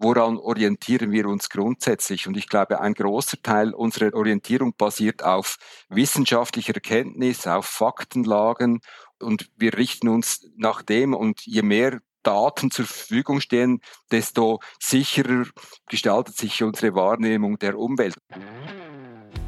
woran orientieren wir uns grundsätzlich? Und ich glaube, ein großer Teil unserer Orientierung basiert auf wissenschaftlicher Erkenntnis, auf Faktenlagen und wir richten uns nach dem und je mehr Daten zur Verfügung stehen, desto sicherer gestaltet sich unsere Wahrnehmung der Umwelt.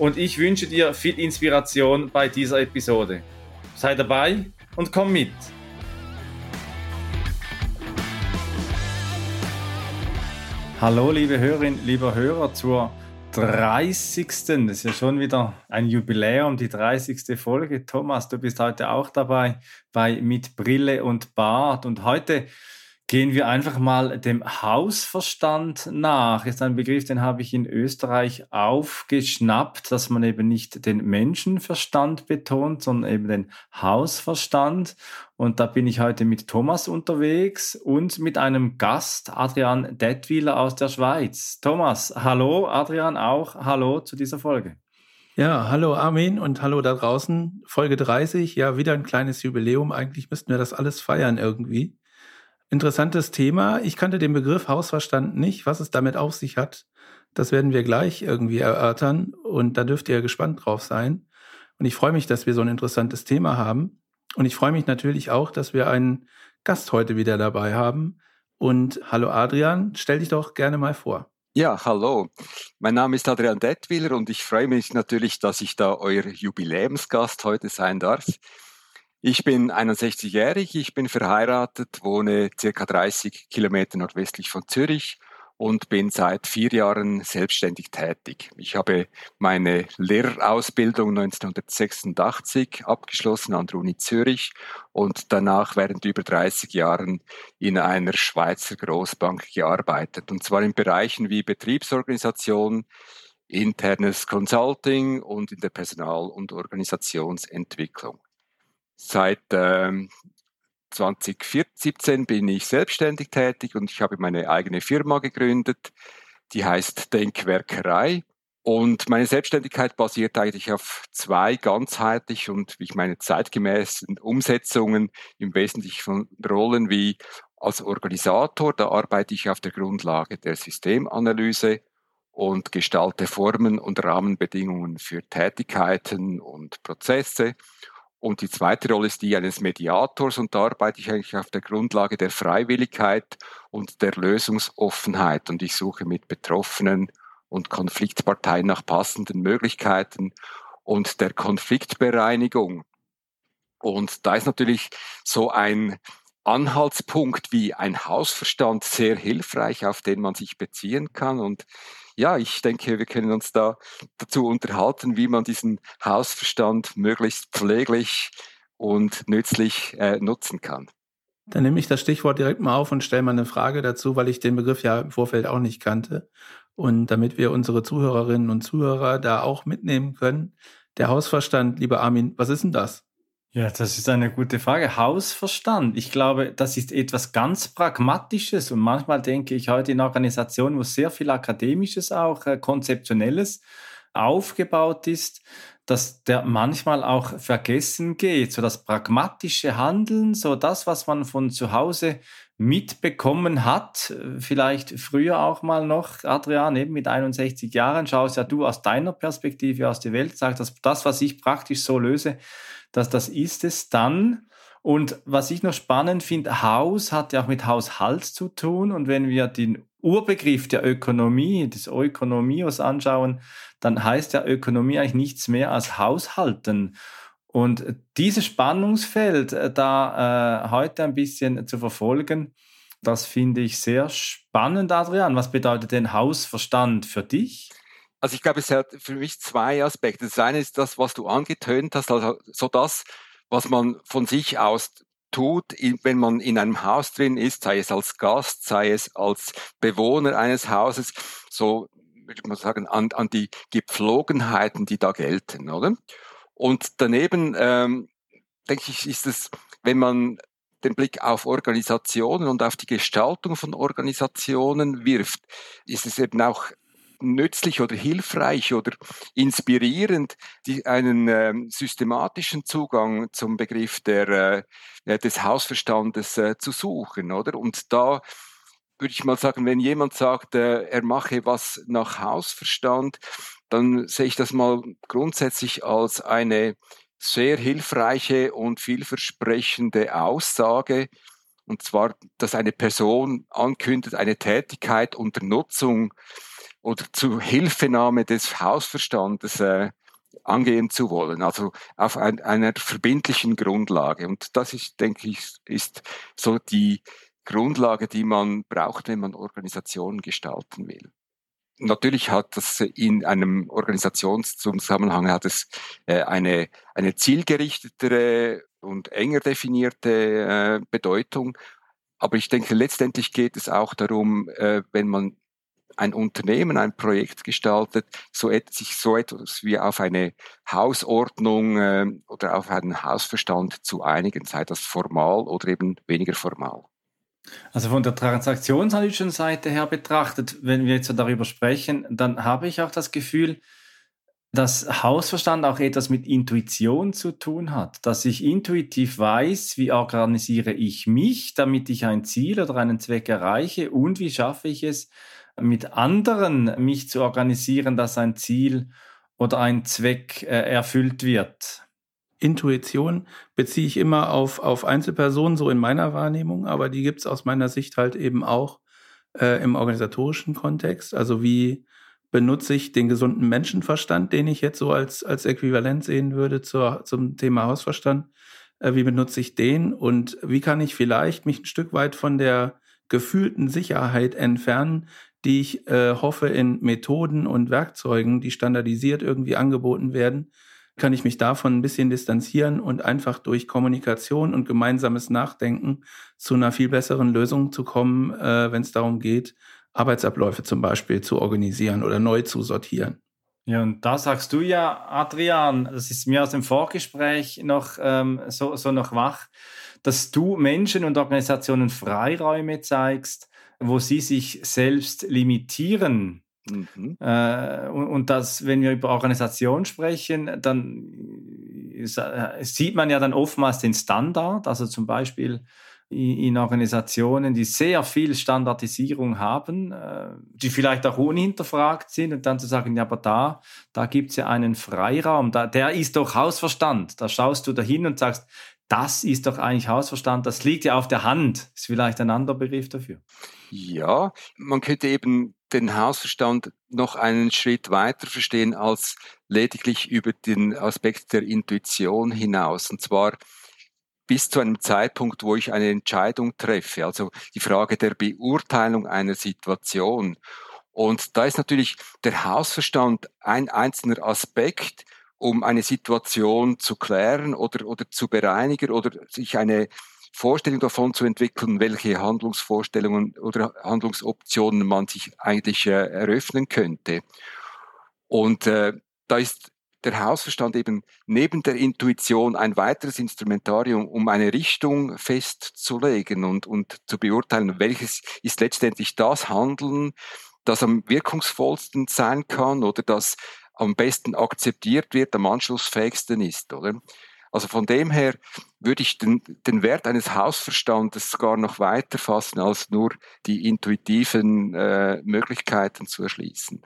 und ich wünsche dir viel Inspiration bei dieser Episode. Sei dabei und komm mit. Hallo liebe Hörerin, lieber Hörer zur 30. Das ist ja schon wieder ein Jubiläum, die 30. Folge. Thomas, du bist heute auch dabei bei Mit Brille und Bart und heute Gehen wir einfach mal dem Hausverstand nach. Ist ein Begriff, den habe ich in Österreich aufgeschnappt, dass man eben nicht den Menschenverstand betont, sondern eben den Hausverstand. Und da bin ich heute mit Thomas unterwegs und mit einem Gast, Adrian Detwiler aus der Schweiz. Thomas, hallo, Adrian auch, hallo zu dieser Folge. Ja, hallo Armin und hallo da draußen. Folge 30, ja, wieder ein kleines Jubiläum. Eigentlich müssten wir das alles feiern irgendwie. Interessantes Thema. Ich kannte den Begriff Hausverstand nicht. Was es damit auf sich hat, das werden wir gleich irgendwie erörtern. Und da dürft ihr gespannt drauf sein. Und ich freue mich, dass wir so ein interessantes Thema haben. Und ich freue mich natürlich auch, dass wir einen Gast heute wieder dabei haben. Und hallo Adrian, stell dich doch gerne mal vor. Ja, hallo. Mein Name ist Adrian Detwiller und ich freue mich natürlich, dass ich da euer Jubiläumsgast heute sein darf. Ich bin 61-jährig, ich bin verheiratet, wohne circa 30 Kilometer nordwestlich von Zürich und bin seit vier Jahren selbstständig tätig. Ich habe meine Lehrerausbildung 1986 abgeschlossen an der Uni Zürich und danach während über 30 Jahren in einer Schweizer Großbank gearbeitet. Und zwar in Bereichen wie Betriebsorganisation, internes Consulting und in der Personal- und Organisationsentwicklung. Seit ähm, 2017 bin ich selbstständig tätig und ich habe meine eigene Firma gegründet. Die heißt Denkwerkerei. Und meine Selbstständigkeit basiert eigentlich auf zwei ganzheitlich und, wie ich meine, zeitgemäßen Umsetzungen im Wesentlichen von Rollen wie als Organisator. Da arbeite ich auf der Grundlage der Systemanalyse und gestalte Formen und Rahmenbedingungen für Tätigkeiten und Prozesse. Und die zweite Rolle ist die eines Mediators und da arbeite ich eigentlich auf der Grundlage der Freiwilligkeit und der Lösungsoffenheit und ich suche mit Betroffenen und Konfliktparteien nach passenden Möglichkeiten und der Konfliktbereinigung. Und da ist natürlich so ein Anhaltspunkt wie ein Hausverstand sehr hilfreich, auf den man sich beziehen kann. Und ja, ich denke, wir können uns da dazu unterhalten, wie man diesen Hausverstand möglichst pfleglich und nützlich äh, nutzen kann. Dann nehme ich das Stichwort direkt mal auf und stelle mal eine Frage dazu, weil ich den Begriff ja im Vorfeld auch nicht kannte. Und damit wir unsere Zuhörerinnen und Zuhörer da auch mitnehmen können, der Hausverstand, lieber Armin, was ist denn das? Ja, das ist eine gute Frage. Hausverstand. Ich glaube, das ist etwas ganz Pragmatisches und manchmal denke ich heute in Organisationen, wo sehr viel Akademisches auch, äh, Konzeptionelles aufgebaut ist, dass der manchmal auch vergessen geht. So das pragmatische Handeln, so das, was man von zu Hause mitbekommen hat, vielleicht früher auch mal noch, Adrian, eben mit 61 Jahren, schaust ja du aus deiner Perspektive aus der Welt, sagst, dass das, was ich praktisch so löse, dass das ist es dann. Und was ich noch spannend finde, Haus hat ja auch mit Haushalt zu tun. Und wenn wir den Urbegriff der Ökonomie, des Ökonomios anschauen, dann heißt ja Ökonomie eigentlich nichts mehr als Haushalten. Und dieses Spannungsfeld äh, da äh, heute ein bisschen zu verfolgen, das finde ich sehr spannend, Adrian. Was bedeutet denn Hausverstand für dich? Also ich glaube, es hat für mich zwei Aspekte. Das eine ist das, was du angetönt hast, also so das, was man von sich aus tut, wenn man in einem Haus drin ist, sei es als Gast, sei es als Bewohner eines Hauses, so würde ich mal sagen, an, an die Gepflogenheiten, die da gelten, oder? Und daneben, ähm, denke ich, ist es, wenn man den Blick auf Organisationen und auf die Gestaltung von Organisationen wirft, ist es eben auch nützlich oder hilfreich oder inspirierend, die, einen äh, systematischen Zugang zum Begriff der, äh, des Hausverstandes äh, zu suchen, oder? Und da würde ich mal sagen, wenn jemand sagt, äh, er mache was nach Hausverstand, dann sehe ich das mal grundsätzlich als eine sehr hilfreiche und vielversprechende Aussage, und zwar, dass eine Person ankündigt, eine Tätigkeit unter Nutzung oder zur Hilfenahme des Hausverstandes äh, angehen zu wollen, also auf ein, einer verbindlichen Grundlage. Und das ist, denke ich, ist so die Grundlage, die man braucht, wenn man Organisationen gestalten will. Natürlich hat das in einem Organisationszusammenhang hat es äh, eine, eine zielgerichtetere und enger definierte äh, Bedeutung. Aber ich denke, letztendlich geht es auch darum, äh, wenn man ein Unternehmen, ein Projekt gestaltet, so et sich so etwas wie auf eine Hausordnung äh, oder auf einen Hausverstand zu einigen, sei das formal oder eben weniger formal. Also von der transaktionsanalytischen Seite her betrachtet, wenn wir jetzt darüber sprechen, dann habe ich auch das Gefühl, dass Hausverstand auch etwas mit Intuition zu tun hat, dass ich intuitiv weiß, wie organisiere ich mich, damit ich ein Ziel oder einen Zweck erreiche und wie schaffe ich es, mit anderen mich zu organisieren, dass ein Ziel oder ein Zweck äh, erfüllt wird. Intuition beziehe ich immer auf, auf Einzelpersonen, so in meiner Wahrnehmung, aber die gibt es aus meiner Sicht halt eben auch äh, im organisatorischen Kontext. Also wie benutze ich den gesunden Menschenverstand, den ich jetzt so als, als Äquivalent sehen würde zur, zum Thema Hausverstand. Äh, wie benutze ich den und wie kann ich vielleicht mich ein Stück weit von der gefühlten Sicherheit entfernen, die ich äh, hoffe in Methoden und Werkzeugen, die standardisiert irgendwie angeboten werden, kann ich mich davon ein bisschen distanzieren und einfach durch Kommunikation und gemeinsames Nachdenken zu einer viel besseren Lösung zu kommen, äh, wenn es darum geht, Arbeitsabläufe zum Beispiel zu organisieren oder neu zu sortieren. Ja, und da sagst du ja, Adrian, das ist mir aus dem Vorgespräch noch ähm, so, so noch wach, dass du Menschen und Organisationen Freiräume zeigst, wo sie sich selbst limitieren. Mhm. Äh, und, und das, wenn wir über Organisation sprechen, dann äh, sieht man ja dann oftmals den Standard, also zum Beispiel in Organisationen, die sehr viel Standardisierung haben, äh, die vielleicht auch unhinterfragt sind und dann zu sagen, ja, aber da, da gibt's ja einen Freiraum, da, der ist doch Hausverstand. Da schaust du dahin und sagst, das ist doch eigentlich Hausverstand, das liegt ja auf der Hand, ist vielleicht ein anderer Begriff dafür. Ja, man könnte eben den Hausverstand noch einen Schritt weiter verstehen als lediglich über den Aspekt der Intuition hinaus. Und zwar bis zu einem Zeitpunkt, wo ich eine Entscheidung treffe. Also die Frage der Beurteilung einer Situation. Und da ist natürlich der Hausverstand ein einzelner Aspekt, um eine Situation zu klären oder, oder zu bereinigen oder sich eine Vorstellung davon zu entwickeln, welche Handlungsvorstellungen oder Handlungsoptionen man sich eigentlich äh, eröffnen könnte. Und äh, da ist der Hausverstand eben neben der Intuition ein weiteres Instrumentarium, um eine Richtung festzulegen und, und zu beurteilen, welches ist letztendlich das Handeln, das am wirkungsvollsten sein kann oder das am besten akzeptiert wird, am anschlussfähigsten ist, oder? Also von dem her würde ich den, den Wert eines Hausverstandes gar noch weiter fassen, als nur die intuitiven äh, Möglichkeiten zu erschließen.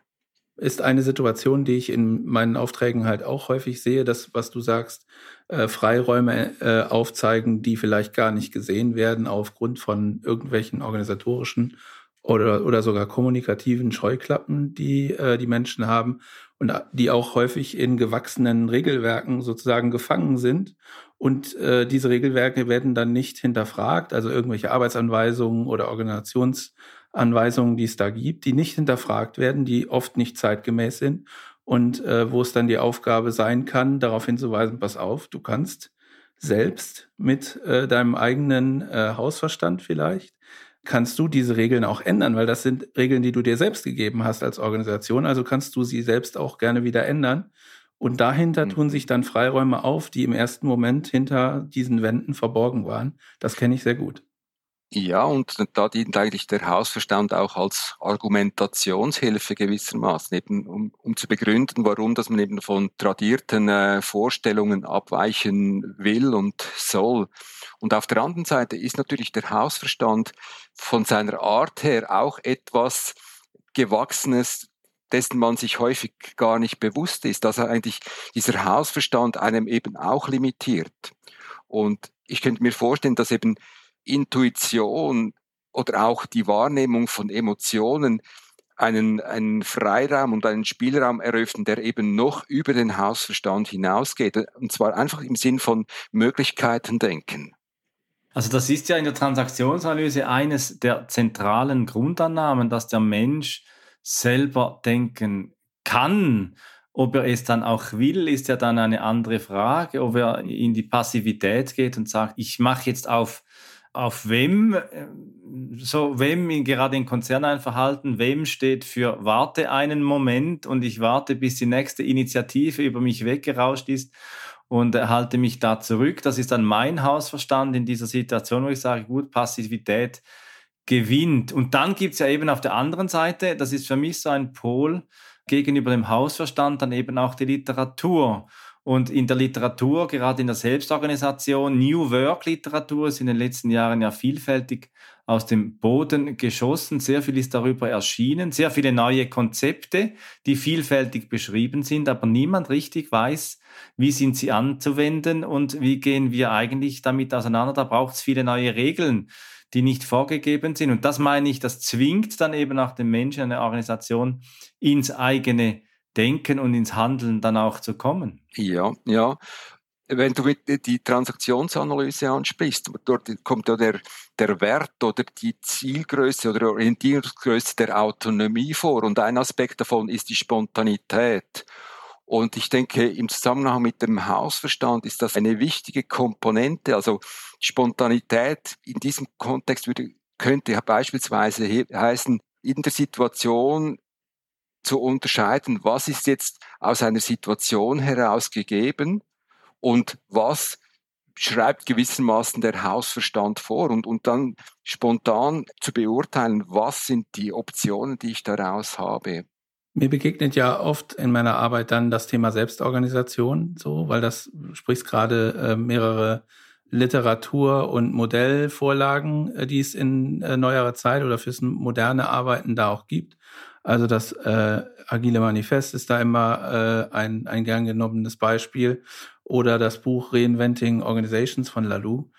Ist eine Situation, die ich in meinen Aufträgen halt auch häufig sehe, dass, was du sagst, äh, Freiräume äh, aufzeigen, die vielleicht gar nicht gesehen werden aufgrund von irgendwelchen organisatorischen oder, oder sogar kommunikativen Scheuklappen, die äh, die Menschen haben und die auch häufig in gewachsenen Regelwerken sozusagen gefangen sind. Und äh, diese Regelwerke werden dann nicht hinterfragt, also irgendwelche Arbeitsanweisungen oder Organisationsanweisungen, die es da gibt, die nicht hinterfragt werden, die oft nicht zeitgemäß sind und äh, wo es dann die Aufgabe sein kann, darauf hinzuweisen, pass auf, du kannst selbst mit äh, deinem eigenen äh, Hausverstand vielleicht kannst du diese Regeln auch ändern, weil das sind Regeln, die du dir selbst gegeben hast als Organisation. Also kannst du sie selbst auch gerne wieder ändern. Und dahinter mhm. tun sich dann Freiräume auf, die im ersten Moment hinter diesen Wänden verborgen waren. Das kenne ich sehr gut. Ja, und da dient eigentlich der Hausverstand auch als Argumentationshilfe gewissermaßen, eben um, um zu begründen, warum dass man eben von tradierten äh, Vorstellungen abweichen will und soll. Und auf der anderen Seite ist natürlich der Hausverstand von seiner Art her auch etwas Gewachsenes, dessen man sich häufig gar nicht bewusst ist, dass er eigentlich dieser Hausverstand einem eben auch limitiert. Und ich könnte mir vorstellen, dass eben Intuition oder auch die Wahrnehmung von Emotionen einen, einen Freiraum und einen Spielraum eröffnen, der eben noch über den Hausverstand hinausgeht. Und zwar einfach im Sinn von Möglichkeiten denken. Also das ist ja in der Transaktionsanalyse eines der zentralen Grundannahmen, dass der Mensch selber denken kann. Ob er es dann auch will, ist ja dann eine andere Frage. Ob er in die Passivität geht und sagt, ich mache jetzt auf auf wem, äh, so wem gerade in Konzerneinverhalten, wem steht für warte einen Moment und ich warte, bis die nächste Initiative über mich weggerauscht ist und halte mich da zurück. Das ist dann mein Hausverstand in dieser Situation, wo ich sage, gut, Passivität gewinnt. Und dann gibt's ja eben auf der anderen Seite, das ist für mich so ein Pol gegenüber dem Hausverstand, dann eben auch die Literatur. Und in der Literatur, gerade in der Selbstorganisation, New Work Literatur ist in den letzten Jahren ja vielfältig aus dem Boden geschossen. Sehr viel ist darüber erschienen, sehr viele neue Konzepte, die vielfältig beschrieben sind, aber niemand richtig weiß, wie sind sie anzuwenden und wie gehen wir eigentlich damit auseinander. Da braucht es viele neue Regeln, die nicht vorgegeben sind. Und das meine ich, das zwingt dann eben auch den Menschen, eine Organisation ins eigene Denken und ins Handeln dann auch zu kommen. Ja, ja. Wenn du die Transaktionsanalyse ansprichst, dort kommt ja der, der Wert oder die Zielgröße oder Orientierungsgröße der Autonomie vor. Und ein Aspekt davon ist die Spontanität. Und ich denke, im Zusammenhang mit dem Hausverstand ist das eine wichtige Komponente. Also Spontanität in diesem Kontext würde, könnte beispielsweise heißen, in der Situation zu unterscheiden, was ist jetzt aus einer Situation heraus gegeben und was schreibt gewissermaßen der Hausverstand vor und, und dann spontan zu beurteilen, was sind die Optionen, die ich daraus habe. Mir begegnet ja oft in meiner Arbeit dann das Thema Selbstorganisation, so, weil das sprichst gerade äh, mehrere Literatur- und Modellvorlagen, äh, die es in äh, neuerer Zeit oder fürs moderne Arbeiten da auch gibt. Also das äh, Agile Manifest ist da immer äh, ein, ein gern genommenes Beispiel oder das Buch Reinventing Organizations von Lalou.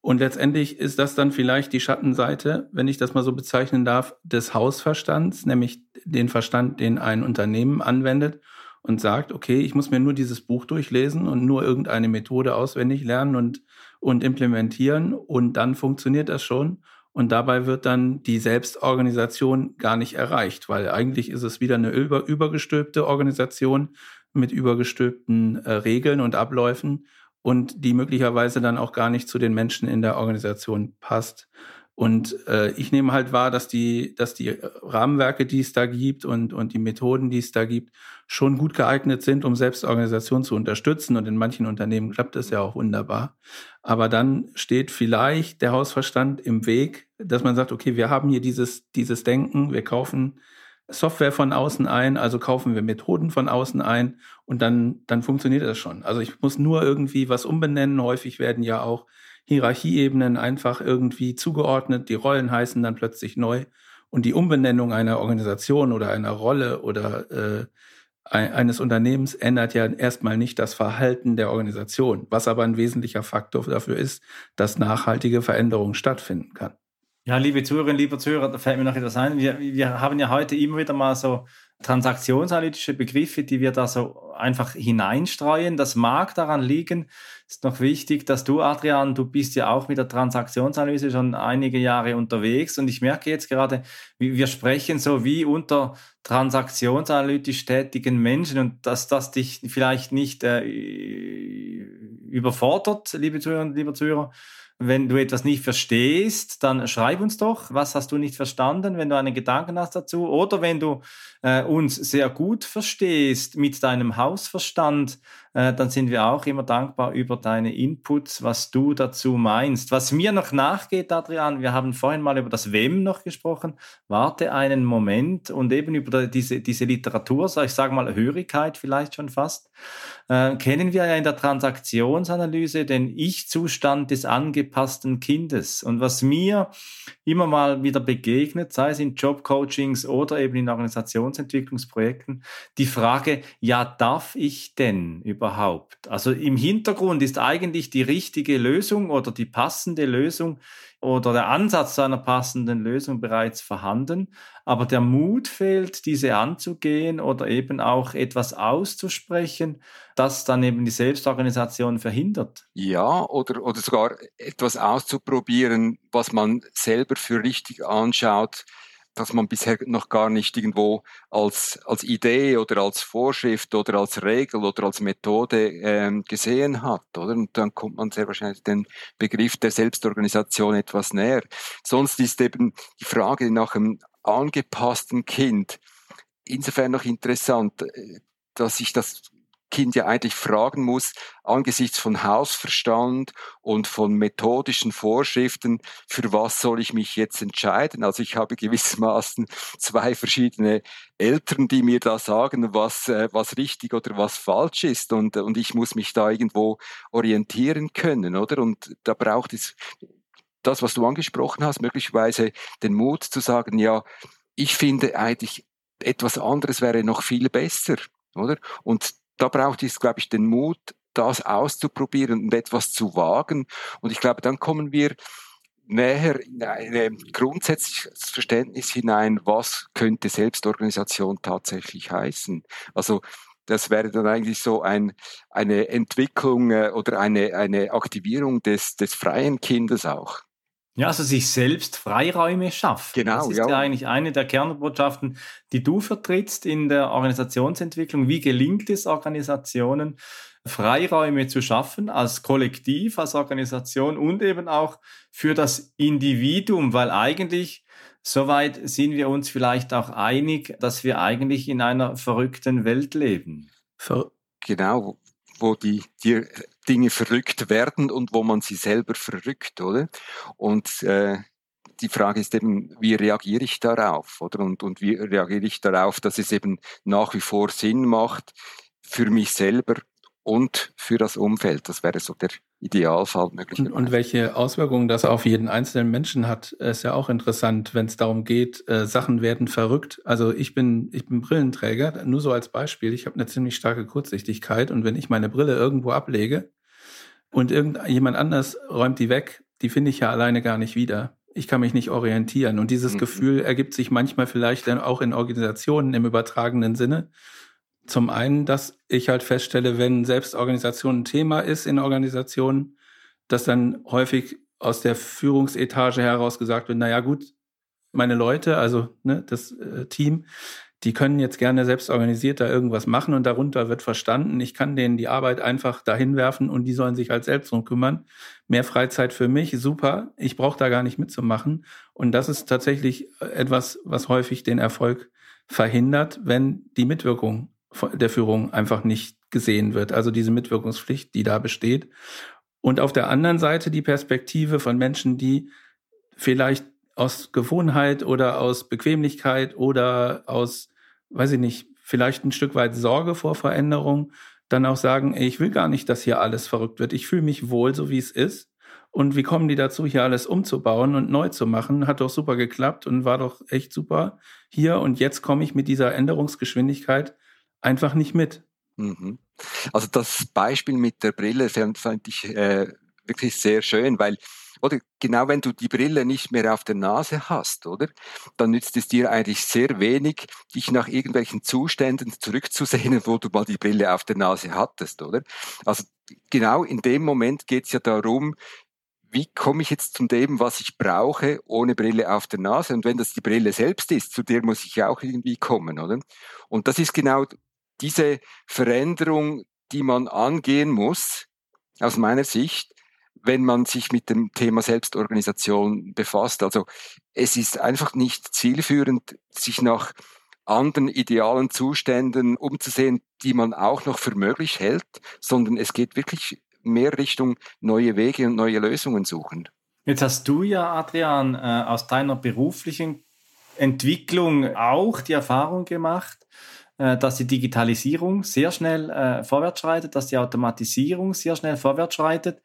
Und letztendlich ist das dann vielleicht die Schattenseite, wenn ich das mal so bezeichnen darf, des Hausverstands, nämlich den Verstand, den ein Unternehmen anwendet und sagt, okay, ich muss mir nur dieses Buch durchlesen und nur irgendeine Methode auswendig lernen und, und implementieren und dann funktioniert das schon. Und dabei wird dann die Selbstorganisation gar nicht erreicht, weil eigentlich ist es wieder eine über, übergestülpte Organisation mit übergestülpten äh, Regeln und Abläufen und die möglicherweise dann auch gar nicht zu den Menschen in der Organisation passt. Und äh, ich nehme halt wahr, dass die, dass die Rahmenwerke, die es da gibt und, und die Methoden, die es da gibt, schon gut geeignet sind, um Selbstorganisation zu unterstützen. Und in manchen Unternehmen klappt es ja auch wunderbar. Aber dann steht vielleicht der Hausverstand im Weg, dass man sagt, okay, wir haben hier dieses, dieses Denken, wir kaufen Software von außen ein, also kaufen wir Methoden von außen ein und dann, dann funktioniert das schon. Also ich muss nur irgendwie was umbenennen. Häufig werden ja auch Hierarchieebenen einfach irgendwie zugeordnet. Die Rollen heißen dann plötzlich neu. Und die Umbenennung einer Organisation oder einer Rolle oder äh, eines Unternehmens ändert ja erstmal nicht das Verhalten der Organisation, was aber ein wesentlicher Faktor dafür ist, dass nachhaltige Veränderung stattfinden kann. Ja, liebe Zuhörerinnen, liebe Zuhörer, da fällt mir noch etwas ein. Wir, wir haben ja heute immer wieder mal so transaktionsanalytische Begriffe, die wir da so einfach hineinstreuen. Das mag daran liegen, ist noch wichtig, dass du, Adrian, du bist ja auch mit der Transaktionsanalyse schon einige Jahre unterwegs und ich merke jetzt gerade, wir sprechen so wie unter transaktionsanalytisch tätigen Menschen und dass das dich vielleicht nicht äh, überfordert, liebe Zuhörer und liebe Zuhörer. Wenn du etwas nicht verstehst, dann schreib uns doch, was hast du nicht verstanden, wenn du einen Gedanken hast dazu. Oder wenn du äh, uns sehr gut verstehst mit deinem Hausverstand, äh, dann sind wir auch immer dankbar über deine Inputs, was du dazu meinst. Was mir noch nachgeht, Adrian, wir haben vorhin mal über das Wem noch gesprochen. Warte einen Moment und eben über diese, diese Literatur, so ich sage mal Hörigkeit vielleicht schon fast, äh, kennen wir ja in der Transaktionsanalyse den Ich-Zustand des angepassten Kindes. Und was mir immer mal wieder begegnet, sei es in Jobcoachings oder eben in Organisationsentwicklungsprojekten, die Frage, ja, darf ich denn über überhaupt? Also im Hintergrund ist eigentlich die richtige Lösung oder die passende Lösung oder der Ansatz zu einer passenden Lösung bereits vorhanden, aber der Mut fehlt, diese anzugehen oder eben auch etwas auszusprechen, das dann eben die Selbstorganisation verhindert. Ja, oder, oder sogar etwas auszuprobieren, was man selber für richtig anschaut, dass man bisher noch gar nicht irgendwo als, als Idee oder als Vorschrift oder als Regel oder als Methode ähm, gesehen hat, oder? Und dann kommt man sehr wahrscheinlich den Begriff der Selbstorganisation etwas näher. Sonst ist eben die Frage nach einem angepassten Kind insofern noch interessant, äh, dass ich das Kind ja eigentlich fragen muss, angesichts von Hausverstand und von methodischen Vorschriften, für was soll ich mich jetzt entscheiden? Also ich habe gewissermaßen zwei verschiedene Eltern, die mir da sagen, was, äh, was richtig oder was falsch ist und, und ich muss mich da irgendwo orientieren können, oder? Und da braucht es das, was du angesprochen hast, möglicherweise den Mut zu sagen, ja, ich finde eigentlich etwas anderes wäre noch viel besser, oder? Und da braucht es, glaube ich, den Mut, das auszuprobieren und etwas zu wagen. Und ich glaube, dann kommen wir näher in ein grundsätzliches Verständnis hinein, was könnte Selbstorganisation tatsächlich heißen. Also das wäre dann eigentlich so ein, eine Entwicklung äh, oder eine, eine Aktivierung des, des freien Kindes auch. Ja, also sich selbst Freiräume schaffen. Genau. Das ist ja. ja eigentlich eine der Kernbotschaften, die du vertrittst in der Organisationsentwicklung. Wie gelingt es Organisationen, Freiräume zu schaffen als Kollektiv, als Organisation und eben auch für das Individuum, weil eigentlich soweit sind wir uns vielleicht auch einig, dass wir eigentlich in einer verrückten Welt leben. Ver genau, wo die, die Dinge verrückt werden und wo man sie selber verrückt, oder? Und äh, die Frage ist eben, wie reagiere ich darauf, oder? Und, und wie reagiere ich darauf, dass es eben nach wie vor Sinn macht für mich selber und für das Umfeld. Das wäre so der Idealfall möglicherweise. Und, welche Auswirkungen das auf jeden einzelnen Menschen hat, ist ja auch interessant, wenn es darum geht, äh, Sachen werden verrückt. Also ich bin, ich bin Brillenträger, nur so als Beispiel. Ich habe eine ziemlich starke Kurzsichtigkeit und wenn ich meine Brille irgendwo ablege und irgendjemand anders räumt die weg, die finde ich ja alleine gar nicht wieder. Ich kann mich nicht orientieren. Und dieses mhm. Gefühl ergibt sich manchmal vielleicht dann auch in Organisationen im übertragenen Sinne zum einen, dass ich halt feststelle, wenn Selbstorganisation ein Thema ist in Organisationen, dass dann häufig aus der Führungsetage heraus gesagt wird, naja gut, meine Leute, also ne, das äh, Team, die können jetzt gerne selbst organisiert da irgendwas machen und darunter wird verstanden, ich kann denen die Arbeit einfach dahin werfen und die sollen sich halt selbst drum kümmern. Mehr Freizeit für mich, super, ich brauche da gar nicht mitzumachen. Und das ist tatsächlich etwas, was häufig den Erfolg verhindert, wenn die Mitwirkung der Führung einfach nicht gesehen wird. Also diese Mitwirkungspflicht, die da besteht. Und auf der anderen Seite die Perspektive von Menschen, die vielleicht aus Gewohnheit oder aus Bequemlichkeit oder aus, weiß ich nicht, vielleicht ein Stück weit Sorge vor Veränderung, dann auch sagen, ich will gar nicht, dass hier alles verrückt wird. Ich fühle mich wohl, so wie es ist. Und wie kommen die dazu, hier alles umzubauen und neu zu machen? Hat doch super geklappt und war doch echt super hier. Und jetzt komme ich mit dieser Änderungsgeschwindigkeit einfach nicht mit. Mhm. Also das Beispiel mit der Brille fand, fand ich äh, wirklich sehr schön, weil oder genau wenn du die Brille nicht mehr auf der Nase hast, oder? Dann nützt es dir eigentlich sehr wenig, dich nach irgendwelchen Zuständen zurückzusehen, wo du mal die Brille auf der Nase hattest, oder? Also genau in dem Moment geht es ja darum, wie komme ich jetzt zu dem, was ich brauche, ohne Brille auf der Nase? Und wenn das die Brille selbst ist, zu der muss ich auch irgendwie kommen, oder? Und das ist genau diese Veränderung, die man angehen muss, aus meiner Sicht, wenn man sich mit dem Thema Selbstorganisation befasst. Also es ist einfach nicht zielführend, sich nach anderen idealen Zuständen umzusehen, die man auch noch für möglich hält, sondern es geht wirklich mehr Richtung neue Wege und neue Lösungen suchen. Jetzt hast du ja, Adrian, äh, aus deiner beruflichen Entwicklung auch die Erfahrung gemacht, dass die Digitalisierung sehr schnell äh, vorwärts schreitet, dass die Automatisierung sehr schnell vorwärts schreitet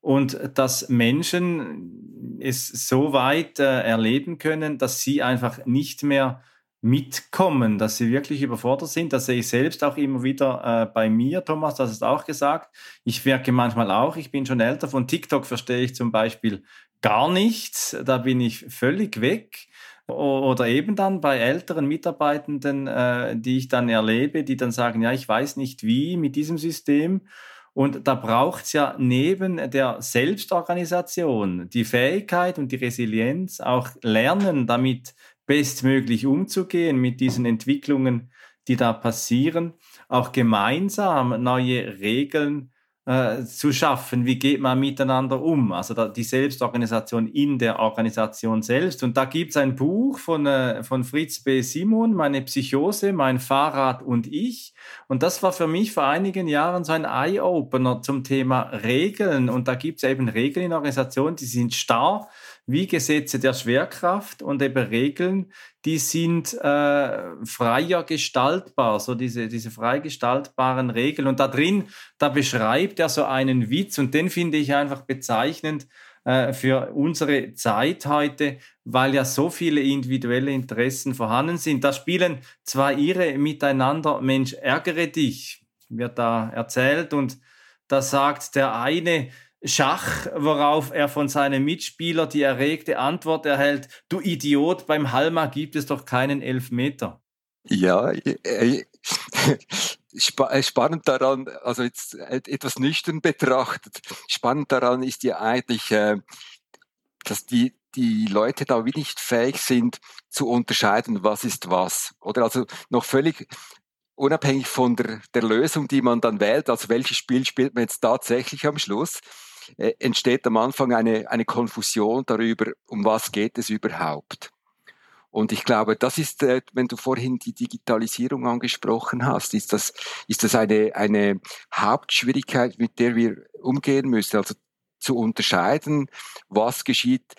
und dass Menschen es so weit äh, erleben können, dass sie einfach nicht mehr mitkommen, dass sie wirklich überfordert sind. Das sehe ich selbst auch immer wieder äh, bei mir, Thomas, das hast auch gesagt. Ich merke manchmal auch, ich bin schon älter, von TikTok verstehe ich zum Beispiel gar nichts, da bin ich völlig weg. Oder eben dann bei älteren Mitarbeitenden, äh, die ich dann erlebe, die dann sagen, ja, ich weiß nicht wie mit diesem System. Und da braucht es ja neben der Selbstorganisation die Fähigkeit und die Resilienz, auch Lernen damit bestmöglich umzugehen mit diesen Entwicklungen, die da passieren, auch gemeinsam neue Regeln äh, zu schaffen. Wie geht man miteinander um? Also da, die Selbstorganisation in der Organisation selbst. Und da gibt es ein Buch von, äh, von Fritz B. Simon, Meine Psychose, mein Fahrrad und ich. Und das war für mich vor einigen Jahren so ein Eye-Opener zum Thema Regeln. Und da gibt es eben Regeln in Organisationen, die sind starr wie Gesetze der Schwerkraft und eben Regeln, die sind äh, freier gestaltbar, so diese, diese frei gestaltbaren Regeln. Und da drin, da beschreibt er so einen Witz und den finde ich einfach bezeichnend äh, für unsere Zeit heute, weil ja so viele individuelle Interessen vorhanden sind. Da spielen zwei ihre miteinander, Mensch, ärgere dich, wird da erzählt und da sagt der eine, Schach, worauf er von seinem Mitspieler die erregte Antwort erhält, du Idiot, beim Halma gibt es doch keinen Elfmeter. Ja, äh, äh, äh, spannend daran, also jetzt etwas nüchtern betrachtet, spannend daran ist ja eigentlich, dass die, die Leute da wie nicht fähig sind zu unterscheiden, was ist was. Oder also noch völlig unabhängig von der, der Lösung, die man dann wählt, also welches Spiel spielt man jetzt tatsächlich am Schluss, äh, entsteht am Anfang eine, eine Konfusion darüber, um was geht es überhaupt. Und ich glaube, das ist, äh, wenn du vorhin die Digitalisierung angesprochen hast, ist das, ist das eine, eine Hauptschwierigkeit, mit der wir umgehen müssen. Also zu unterscheiden, was geschieht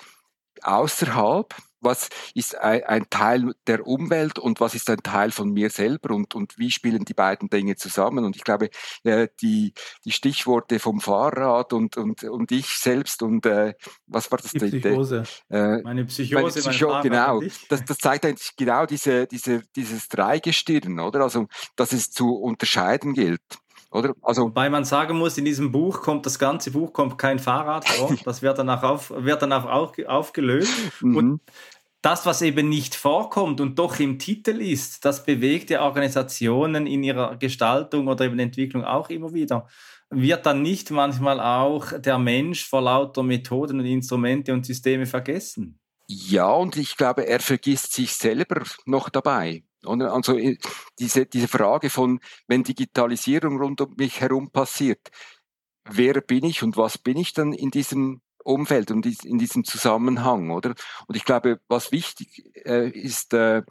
außerhalb was ist ein, Teil der Umwelt und was ist ein Teil von mir selber und, und wie spielen die beiden Dinge zusammen. Und ich glaube, äh, die, die Stichworte vom Fahrrad und, und, und ich selbst und äh, was war das? Die Psychose. Äh, meine Psychose, meine Psycho mein genau. Das, das zeigt eigentlich genau diese, diese, dieses Dreigestirn, oder? Also, dass es zu unterscheiden gilt. Oder? Also, Wobei man sagen muss, in diesem Buch kommt, das ganze Buch kommt kein Fahrrad vor. Das wird danach, auf, wird danach auch aufgelöst. Mhm. Und das, was eben nicht vorkommt und doch im Titel ist, das bewegt ja Organisationen in ihrer Gestaltung oder eben Entwicklung auch immer wieder. Wird dann nicht manchmal auch der Mensch vor lauter Methoden und Instrumente und Systeme vergessen? Ja, und ich glaube, er vergisst sich selber noch dabei. Also äh, diese, diese Frage von, wenn Digitalisierung rund um mich herum passiert, wer bin ich und was bin ich dann in diesem Umfeld und in diesem Zusammenhang, oder? Und ich glaube, was wichtig äh, ist, äh,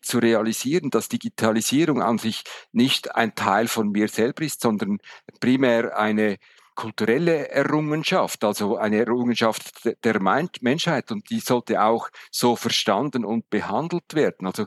zu realisieren, dass Digitalisierung an sich nicht ein Teil von mir selber ist, sondern primär eine kulturelle Errungenschaft, also eine Errungenschaft der Menschheit und die sollte auch so verstanden und behandelt werden. Also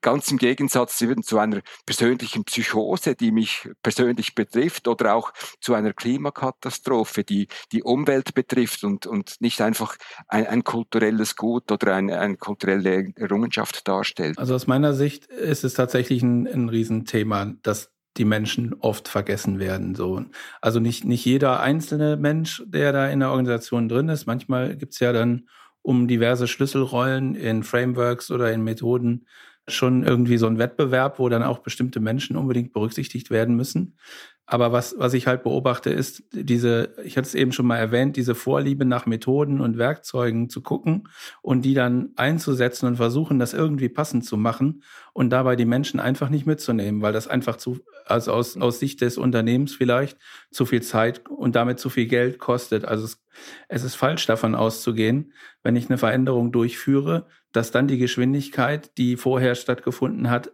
ganz im Gegensatz zu einer persönlichen Psychose, die mich persönlich betrifft, oder auch zu einer Klimakatastrophe, die die Umwelt betrifft und, und nicht einfach ein, ein kulturelles Gut oder ein, eine kulturelle Errungenschaft darstellt. Also aus meiner Sicht ist es tatsächlich ein, ein Riesenthema, dass die Menschen oft vergessen werden. So. Also nicht, nicht jeder einzelne Mensch, der da in der Organisation drin ist. Manchmal gibt es ja dann um diverse Schlüsselrollen in Frameworks oder in Methoden schon irgendwie so ein Wettbewerb, wo dann auch bestimmte Menschen unbedingt berücksichtigt werden müssen. Aber was, was ich halt beobachte, ist diese, ich hatte es eben schon mal erwähnt, diese Vorliebe nach Methoden und Werkzeugen zu gucken und die dann einzusetzen und versuchen, das irgendwie passend zu machen und dabei die Menschen einfach nicht mitzunehmen, weil das einfach zu, also aus, aus Sicht des Unternehmens vielleicht zu viel Zeit und damit zu viel Geld kostet. Also es, es ist falsch davon auszugehen, wenn ich eine Veränderung durchführe, dass dann die Geschwindigkeit, die vorher stattgefunden hat,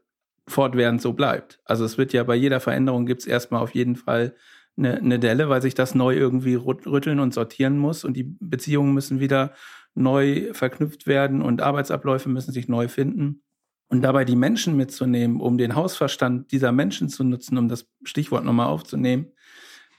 fortwährend so bleibt. Also es wird ja bei jeder Veränderung gibt es erstmal auf jeden Fall eine, eine Delle, weil sich das neu irgendwie rütteln und sortieren muss und die Beziehungen müssen wieder neu verknüpft werden und Arbeitsabläufe müssen sich neu finden. Und dabei die Menschen mitzunehmen, um den Hausverstand dieser Menschen zu nutzen, um das Stichwort nochmal aufzunehmen,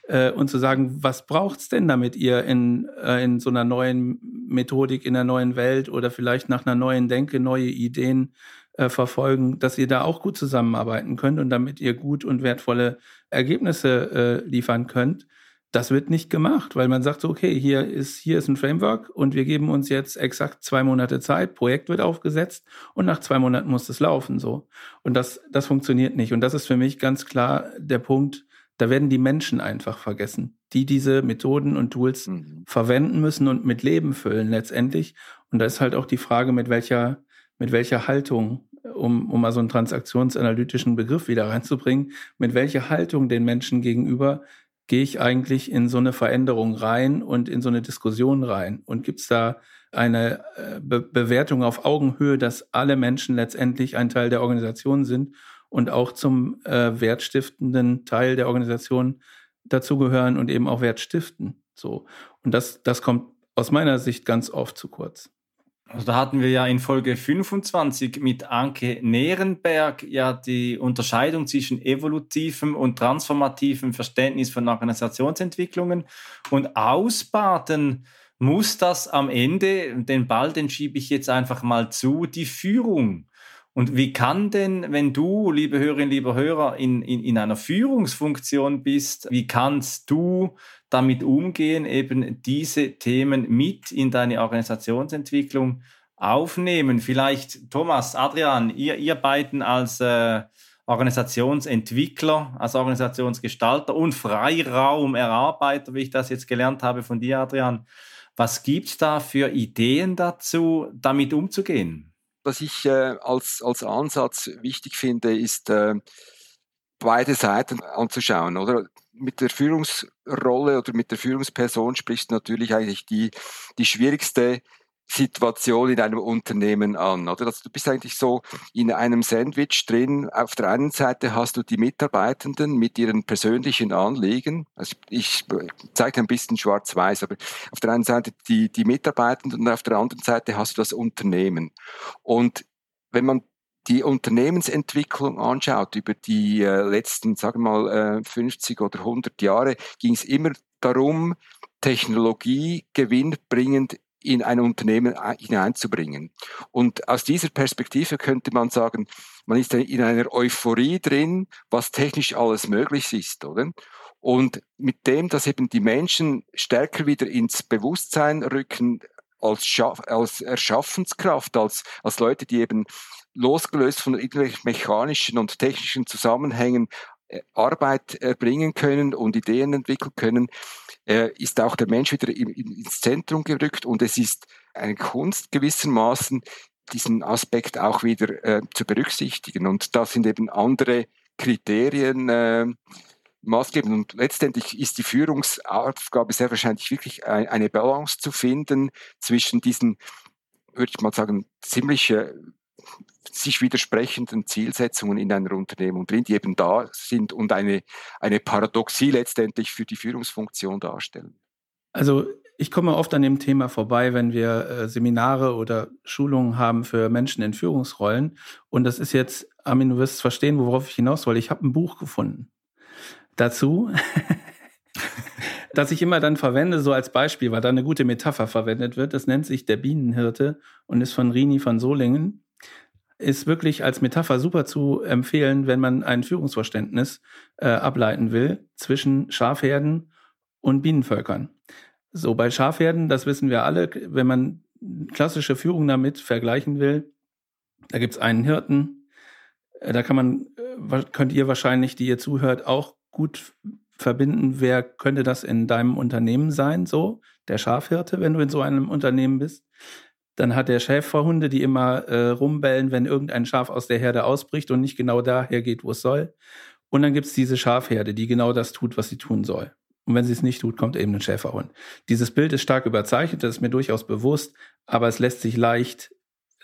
äh, und zu sagen, was braucht's denn, damit ihr in, äh, in so einer neuen Methodik, in einer neuen Welt oder vielleicht nach einer neuen Denke neue Ideen äh, verfolgen, dass ihr da auch gut zusammenarbeiten könnt und damit ihr gut und wertvolle Ergebnisse äh, liefern könnt. Das wird nicht gemacht, weil man sagt so, okay, hier ist, hier ist ein Framework und wir geben uns jetzt exakt zwei Monate Zeit, Projekt wird aufgesetzt und nach zwei Monaten muss es laufen, so. Und das, das funktioniert nicht. Und das ist für mich ganz klar der Punkt, da werden die Menschen einfach vergessen, die diese Methoden und Tools mhm. verwenden müssen und mit Leben füllen letztendlich. Und da ist halt auch die Frage, mit welcher, mit welcher Haltung um, um mal so einen transaktionsanalytischen Begriff wieder reinzubringen, mit welcher Haltung den Menschen gegenüber gehe ich eigentlich in so eine Veränderung rein und in so eine Diskussion rein? Und gibt es da eine äh, Be Bewertung auf Augenhöhe, dass alle Menschen letztendlich ein Teil der Organisation sind und auch zum äh, wertstiftenden Teil der Organisation dazugehören und eben auch Wert? So. Und das, das kommt aus meiner Sicht ganz oft zu kurz. Also da hatten wir ja in Folge 25 mit Anke Nehrenberg ja die Unterscheidung zwischen evolutivem und transformativem Verständnis von Organisationsentwicklungen und ausbaden muss das am Ende, den Ball, den schiebe ich jetzt einfach mal zu, die Führung. Und wie kann denn, wenn du, liebe Hörerinnen, lieber Hörer, in, in, in einer Führungsfunktion bist, wie kannst du damit umgehen, eben diese Themen mit in deine Organisationsentwicklung aufnehmen? Vielleicht, Thomas, Adrian, ihr, ihr beiden als äh, Organisationsentwickler, als Organisationsgestalter und Freiraumerarbeiter, wie ich das jetzt gelernt habe von dir, Adrian. Was gibt es da für Ideen dazu, damit umzugehen? Was ich äh, als, als Ansatz wichtig finde, ist, äh, beide Seiten anzuschauen, oder? Mit der Führungsrolle oder mit der Führungsperson sprichst du natürlich eigentlich die, die schwierigste Situation in einem Unternehmen an, oder? Also du bist eigentlich so in einem Sandwich drin. Auf der einen Seite hast du die Mitarbeitenden mit ihren persönlichen Anliegen. Also ich zeige ein bisschen schwarz-weiß, aber auf der einen Seite die, die Mitarbeitenden und auf der anderen Seite hast du das Unternehmen. Und wenn man die Unternehmensentwicklung anschaut über die äh, letzten, sagen wir mal, äh, 50 oder 100 Jahre, ging es immer darum, Technologie gewinnbringend in ein Unternehmen hineinzubringen. Und aus dieser Perspektive könnte man sagen, man ist in einer Euphorie drin, was technisch alles möglich ist, oder? Und mit dem, dass eben die Menschen stärker wieder ins Bewusstsein rücken, als, Schaff, als Erschaffenskraft, als, als Leute, die eben losgelöst von irgendwelchen mechanischen und technischen Zusammenhängen Arbeit erbringen können und Ideen entwickeln können, äh, ist auch der Mensch wieder ins Zentrum gerückt und es ist eine Kunst gewissermaßen, diesen Aspekt auch wieder äh, zu berücksichtigen. Und da sind eben andere Kriterien äh, maßgebend. Und letztendlich ist die Führungsaufgabe sehr wahrscheinlich wirklich eine Balance zu finden zwischen diesen, würde ich mal sagen, ziemlich äh, sich widersprechenden Zielsetzungen in einer Unternehmung drin, die eben da sind und eine, eine Paradoxie letztendlich für die Führungsfunktion darstellen. Also ich komme oft an dem Thema vorbei, wenn wir äh, Seminare oder Schulungen haben für Menschen in Führungsrollen. Und das ist jetzt, Armin, du wirst verstehen, worauf ich hinaus wollte. Ich habe ein Buch gefunden dazu, das ich immer dann verwende, so als Beispiel, weil da eine gute Metapher verwendet wird. Das nennt sich Der Bienenhirte und ist von Rini von Solingen ist wirklich als Metapher super zu empfehlen, wenn man ein Führungsverständnis äh, ableiten will zwischen Schafherden und Bienenvölkern. So bei Schafherden, das wissen wir alle, wenn man klassische Führung damit vergleichen will, da gibt's einen Hirten, Äh, da kann man, äh, könnt ihr wahrscheinlich, die ihr zuhört, auch gut verbinden, wer könnte das in deinem Unternehmen sein, so der Schafhirte, wenn du in so einem Unternehmen bist. Dann hat der Schäferhunde, die immer äh, rumbellen, wenn irgendein Schaf aus der Herde ausbricht und nicht genau daher geht, wo es soll. Und dann gibt's diese Schafherde, die genau das tut, was sie tun soll. Und wenn sie es nicht tut, kommt eben ein Schäferhund. Dieses Bild ist stark überzeichnet, das ist mir durchaus bewusst, aber es lässt sich leicht,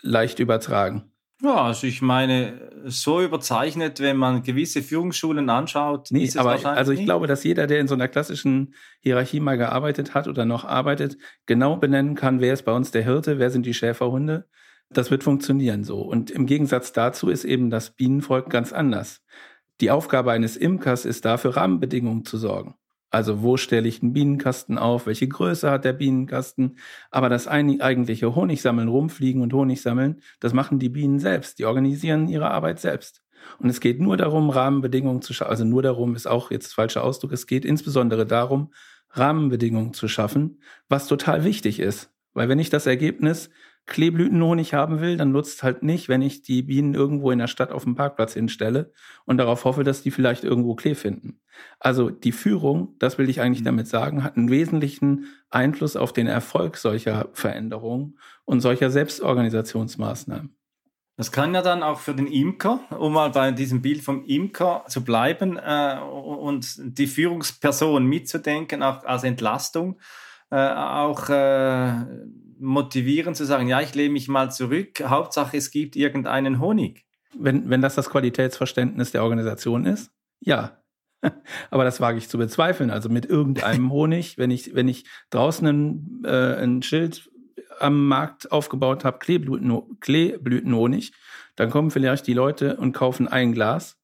leicht übertragen. Ja, also ich meine, so überzeichnet, wenn man gewisse Führungsschulen anschaut. Nee, aber also ich nicht. glaube, dass jeder, der in so einer klassischen Hierarchie mal gearbeitet hat oder noch arbeitet, genau benennen kann, wer ist bei uns der Hirte, wer sind die Schäferhunde. Das wird funktionieren so. Und im Gegensatz dazu ist eben das Bienenvolk ganz anders. Die Aufgabe eines Imkers ist dafür, Rahmenbedingungen zu sorgen. Also wo stelle ich einen Bienenkasten auf? Welche Größe hat der Bienenkasten? Aber das eigentliche Honigsammeln, rumfliegen und Honig sammeln, das machen die Bienen selbst. Die organisieren ihre Arbeit selbst. Und es geht nur darum, Rahmenbedingungen zu schaffen. Also nur darum ist auch jetzt falscher Ausdruck. Es geht insbesondere darum, Rahmenbedingungen zu schaffen, was total wichtig ist. Weil wenn ich das Ergebnis Kleeblütenhonig haben will, dann nutzt halt nicht, wenn ich die Bienen irgendwo in der Stadt auf dem Parkplatz hinstelle und darauf hoffe, dass die vielleicht irgendwo Klee finden. Also die Führung, das will ich eigentlich mhm. damit sagen, hat einen wesentlichen Einfluss auf den Erfolg solcher Veränderungen und solcher Selbstorganisationsmaßnahmen. Das kann ja dann auch für den Imker, um mal bei diesem Bild vom Imker zu bleiben äh, und die Führungsperson mitzudenken, auch als Entlastung, äh, auch äh, motivieren zu sagen, ja, ich lehne mich mal zurück, Hauptsache es gibt irgendeinen Honig. Wenn, wenn das das Qualitätsverständnis der Organisation ist, ja. Aber das wage ich zu bezweifeln. Also mit irgendeinem Honig, wenn ich, wenn ich draußen ein, äh, ein Schild am Markt aufgebaut habe, Kleeblüten, Kleeblütenhonig, dann kommen vielleicht die Leute und kaufen ein Glas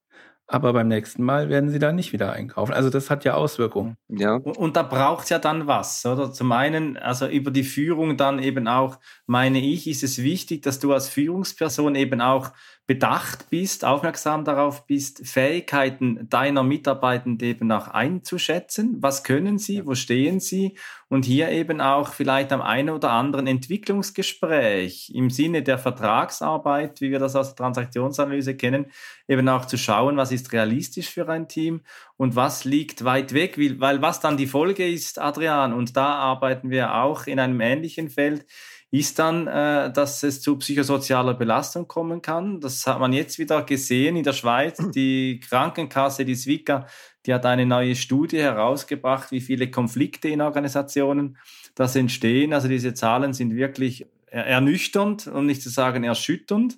aber beim nächsten Mal werden sie da nicht wieder einkaufen. Also das hat ja Auswirkungen. Ja. Und, und da braucht es ja dann was, oder? Zum einen, also über die Führung dann eben auch, meine ich, ist es wichtig, dass du als Führungsperson eben auch bedacht bist, aufmerksam darauf bist, Fähigkeiten deiner Mitarbeitenden eben auch einzuschätzen. Was können sie? Wo stehen sie? Und hier eben auch vielleicht am einen oder anderen Entwicklungsgespräch im Sinne der Vertragsarbeit, wie wir das aus der Transaktionsanalyse kennen, eben auch zu schauen, was ist realistisch für ein Team und was liegt weit weg, weil was dann die Folge ist, Adrian, und da arbeiten wir auch in einem ähnlichen Feld, ist dann, äh, dass es zu psychosozialer Belastung kommen kann. Das hat man jetzt wieder gesehen in der Schweiz. Hm. Die Krankenkasse, die Swika, die hat eine neue Studie herausgebracht, wie viele Konflikte in Organisationen das entstehen. Also diese Zahlen sind wirklich ernüchternd, um nicht zu sagen erschütternd.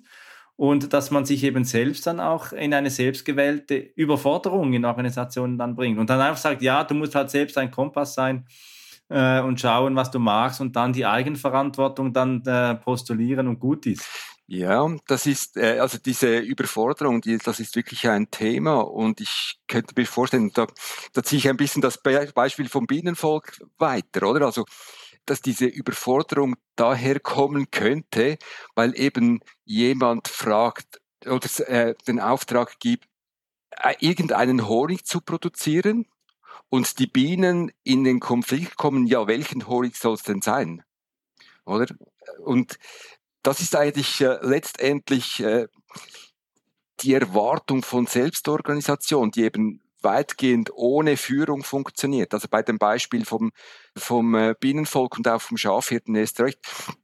Und dass man sich eben selbst dann auch in eine selbstgewählte Überforderung in Organisationen dann bringt. Und dann einfach sagt, ja, du musst halt selbst ein Kompass sein äh, und schauen, was du magst und dann die Eigenverantwortung dann äh, postulieren und gut ist. Ja, das ist, äh, also diese Überforderung, die, das ist wirklich ein Thema und ich könnte mir vorstellen, da, da ziehe ich ein bisschen das Be Beispiel vom Bienenvolk weiter, oder? Also, dass diese Überforderung daher kommen könnte, weil eben jemand fragt oder äh, den Auftrag gibt, äh, irgendeinen Honig zu produzieren und die Bienen in den Konflikt kommen, ja, welchen Honig soll es denn sein? Oder? Und das ist eigentlich äh, letztendlich äh, die Erwartung von Selbstorganisation, die eben weitgehend ohne Führung funktioniert. Also bei dem Beispiel vom, vom äh, Bienenvolk und auch vom Schafhirten ist recht,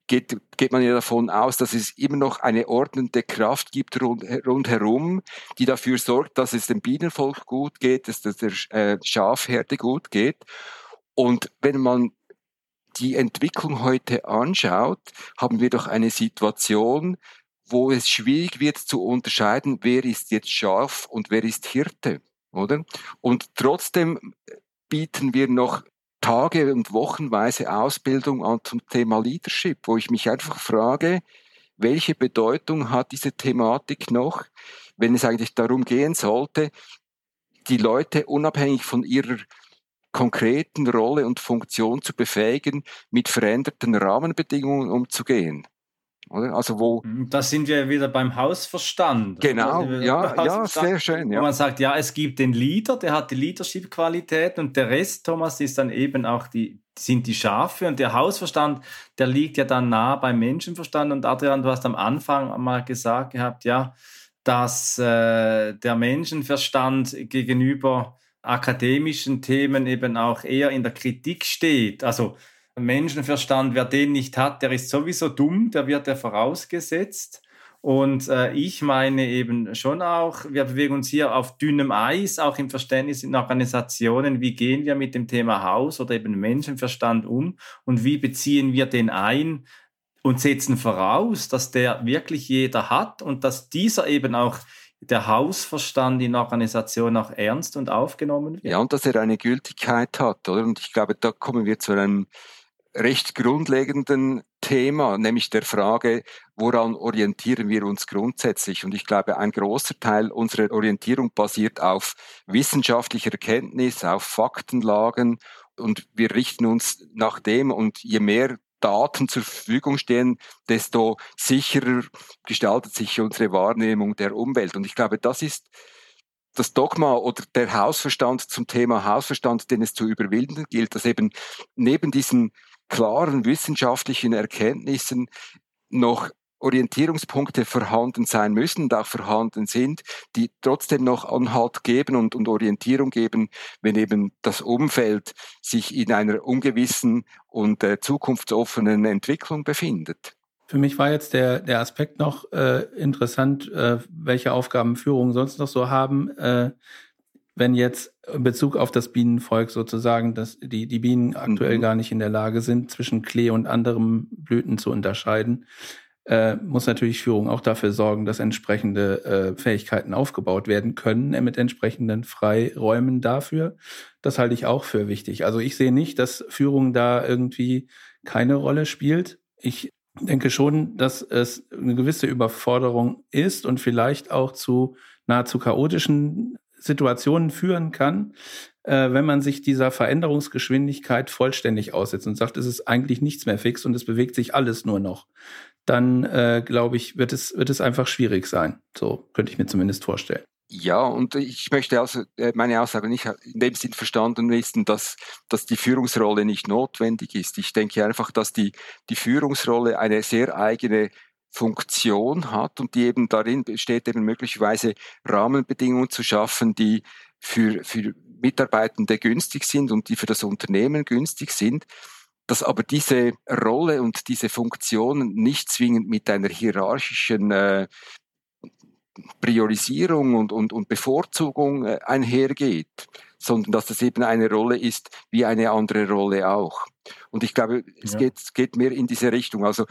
geht, geht man ja davon aus, dass es immer noch eine ordnende Kraft gibt rund, rundherum, die dafür sorgt, dass es dem Bienenvolk gut geht, dass es der äh, Schafherde gut geht. Und wenn man die Entwicklung heute anschaut, haben wir doch eine Situation, wo es schwierig wird zu unterscheiden, wer ist jetzt Schaf und wer ist Hirte oder? Und trotzdem bieten wir noch Tage und Wochenweise Ausbildung an zum Thema Leadership, wo ich mich einfach frage, welche Bedeutung hat diese Thematik noch, wenn es eigentlich darum gehen sollte, die Leute unabhängig von ihrer konkreten Rolle und Funktion zu befähigen, mit veränderten Rahmenbedingungen umzugehen. Oder? Also wo da sind wir wieder beim Hausverstand. Genau, ja, ja, sehr schön. Ja. Wo man sagt, ja, es gibt den Leader, der hat die Leadership-Qualität und der Rest, Thomas, ist dann eben auch die, sind die Schafe und der Hausverstand, der liegt ja dann nah beim Menschenverstand. Und Adrian, du hast am Anfang mal gesagt gehabt, ja, dass äh, der Menschenverstand gegenüber akademischen Themen eben auch eher in der Kritik steht. Also Menschenverstand, wer den nicht hat, der ist sowieso dumm, der wird ja vorausgesetzt. Und äh, ich meine eben schon auch, wir bewegen uns hier auf dünnem Eis, auch im Verständnis in Organisationen. Wie gehen wir mit dem Thema Haus oder eben Menschenverstand um und wie beziehen wir den ein und setzen voraus, dass der wirklich jeder hat und dass dieser eben auch der Hausverstand in Organisationen auch ernst und aufgenommen wird. Ja, und dass er eine Gültigkeit hat, oder? Und ich glaube, da kommen wir zu einem recht grundlegenden Thema, nämlich der Frage, woran orientieren wir uns grundsätzlich? Und ich glaube, ein großer Teil unserer Orientierung basiert auf wissenschaftlicher Erkenntnis, auf Faktenlagen und wir richten uns nach dem und je mehr Daten zur Verfügung stehen, desto sicherer gestaltet sich unsere Wahrnehmung der Umwelt. Und ich glaube, das ist das Dogma oder der Hausverstand zum Thema Hausverstand, den es zu überwinden gilt, dass eben neben diesen klaren wissenschaftlichen Erkenntnissen noch Orientierungspunkte vorhanden sein müssen und auch vorhanden sind, die trotzdem noch Anhalt geben und, und Orientierung geben, wenn eben das Umfeld sich in einer ungewissen und äh, zukunftsoffenen Entwicklung befindet. Für mich war jetzt der, der Aspekt noch äh, interessant, äh, welche Aufgaben Führungen sonst noch so haben. Wenn jetzt in Bezug auf das Bienenvolk sozusagen, dass die, die Bienen aktuell mhm. gar nicht in der Lage sind, zwischen Klee und anderen Blüten zu unterscheiden, äh, muss natürlich Führung auch dafür sorgen, dass entsprechende äh, Fähigkeiten aufgebaut werden können mit entsprechenden Freiräumen dafür. Das halte ich auch für wichtig. Also ich sehe nicht, dass Führung da irgendwie keine Rolle spielt. Ich denke schon, dass es eine gewisse Überforderung ist und vielleicht auch zu nahezu chaotischen Situationen führen kann, äh, wenn man sich dieser Veränderungsgeschwindigkeit vollständig aussetzt und sagt, es ist eigentlich nichts mehr fix und es bewegt sich alles nur noch, dann äh, glaube ich, wird es, wird es einfach schwierig sein. So könnte ich mir zumindest vorstellen. Ja, und ich möchte also meine Aussage nicht in dem Sinn verstanden wissen, dass, dass die Führungsrolle nicht notwendig ist. Ich denke einfach, dass die, die Führungsrolle eine sehr eigene Funktion hat und die eben darin besteht, eben möglicherweise Rahmenbedingungen zu schaffen, die für, für Mitarbeitende günstig sind und die für das Unternehmen günstig sind, dass aber diese Rolle und diese Funktion nicht zwingend mit einer hierarchischen äh, Priorisierung und, und, und Bevorzugung äh, einhergeht, sondern dass das eben eine Rolle ist wie eine andere Rolle auch. Und ich glaube, es ja. geht, geht mehr in diese Richtung. Also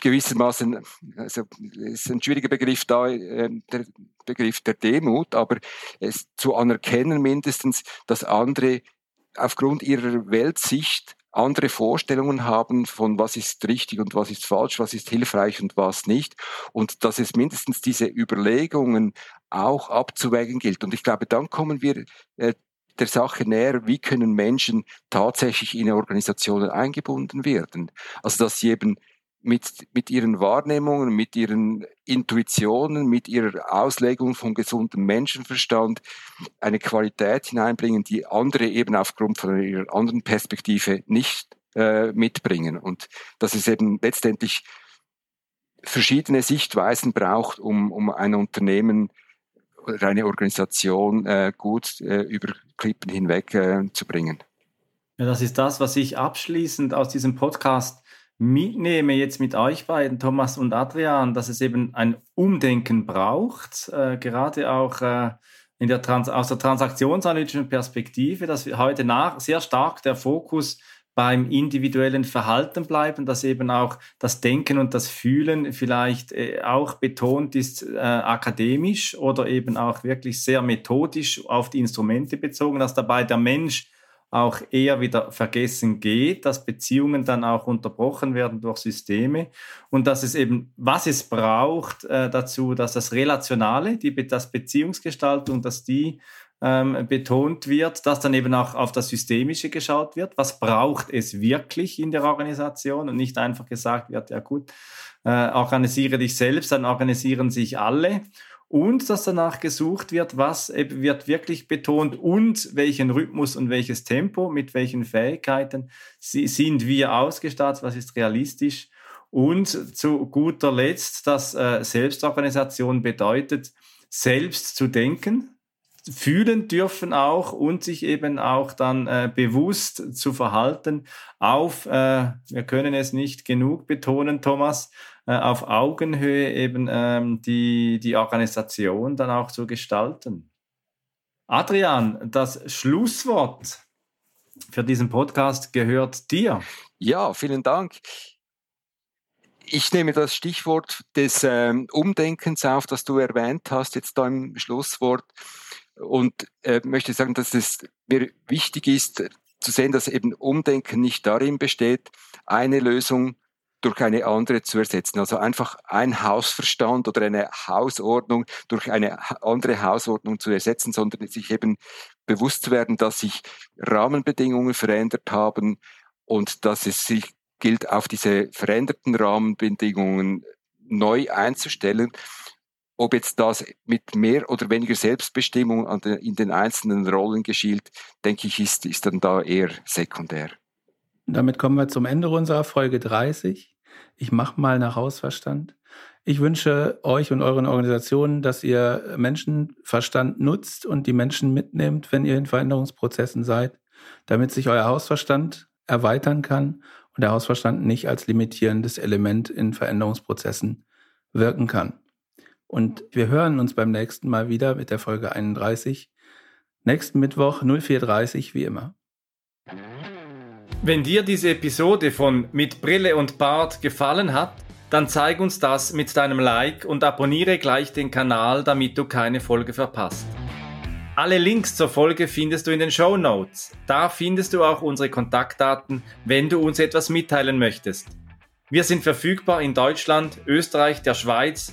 gewissermaßen, also ist ein schwieriger Begriff da, äh, der Begriff der Demut, aber es zu anerkennen mindestens, dass andere aufgrund ihrer Weltsicht andere Vorstellungen haben von was ist richtig und was ist falsch, was ist hilfreich und was nicht. Und dass es mindestens diese Überlegungen auch abzuwägen gilt. Und ich glaube, dann kommen wir äh, der Sache näher, wie können Menschen tatsächlich in Organisationen eingebunden werden. Also dass sie eben mit, mit ihren Wahrnehmungen, mit ihren Intuitionen, mit ihrer Auslegung von gesundem Menschenverstand eine Qualität hineinbringen, die andere eben aufgrund von ihrer anderen Perspektive nicht äh, mitbringen. Und dass es eben letztendlich verschiedene Sichtweisen braucht, um, um ein Unternehmen oder eine Organisation äh, gut äh, über Klippen hinweg äh, zu bringen. Ja, das ist das, was ich abschließend aus diesem Podcast mitnehme jetzt mit euch beiden, Thomas und Adrian, dass es eben ein Umdenken braucht, äh, gerade auch äh, in der Trans aus der transaktionsanalytischen Perspektive, dass wir heute nach sehr stark der Fokus beim individuellen Verhalten bleiben, dass eben auch das Denken und das Fühlen vielleicht äh, auch betont ist äh, akademisch oder eben auch wirklich sehr methodisch auf die Instrumente bezogen, dass dabei der Mensch auch eher wieder vergessen geht, dass Beziehungen dann auch unterbrochen werden durch Systeme. Und dass es eben, was es braucht äh, dazu, dass das Relationale, die, das Beziehungsgestaltung, dass die ähm, betont wird, dass dann eben auch auf das Systemische geschaut wird. Was braucht es wirklich in der Organisation? Und nicht einfach gesagt wird, ja gut, äh, organisiere dich selbst, dann organisieren sich alle und dass danach gesucht wird, was wird wirklich betont und welchen Rhythmus und welches Tempo, mit welchen Fähigkeiten sind wir ausgestattet, was ist realistisch. Und zu guter Letzt, dass äh, Selbstorganisation bedeutet, selbst zu denken, fühlen dürfen auch und sich eben auch dann äh, bewusst zu verhalten auf, äh, wir können es nicht genug betonen, Thomas, äh, auf Augenhöhe eben ähm, die, die Organisation dann auch zu gestalten. Adrian, das Schlusswort für diesen Podcast gehört dir. Ja, vielen Dank. Ich nehme das Stichwort des ähm, Umdenkens auf, das du erwähnt hast, jetzt da im Schlusswort und äh, möchte sagen, dass es mir wichtig ist zu sehen, dass eben Umdenken nicht darin besteht, eine Lösung durch eine andere zu ersetzen. Also einfach ein Hausverstand oder eine Hausordnung durch eine andere Hausordnung zu ersetzen, sondern sich eben bewusst zu werden, dass sich Rahmenbedingungen verändert haben und dass es sich gilt, auf diese veränderten Rahmenbedingungen neu einzustellen ob jetzt das mit mehr oder weniger Selbstbestimmung in den einzelnen Rollen geschieht, denke ich, ist, ist dann da eher sekundär. Damit kommen wir zum Ende unserer Folge 30. Ich mache mal nach Hausverstand. Ich wünsche euch und euren Organisationen, dass ihr Menschenverstand nutzt und die Menschen mitnehmt, wenn ihr in Veränderungsprozessen seid, damit sich euer Hausverstand erweitern kann und der Hausverstand nicht als limitierendes Element in Veränderungsprozessen wirken kann. Und wir hören uns beim nächsten Mal wieder mit der Folge 31. Nächsten Mittwoch 04.30 wie immer. Wenn dir diese Episode von Mit Brille und Bart gefallen hat, dann zeig uns das mit deinem Like und abonniere gleich den Kanal, damit du keine Folge verpasst. Alle Links zur Folge findest du in den Show Notes. Da findest du auch unsere Kontaktdaten, wenn du uns etwas mitteilen möchtest. Wir sind verfügbar in Deutschland, Österreich, der Schweiz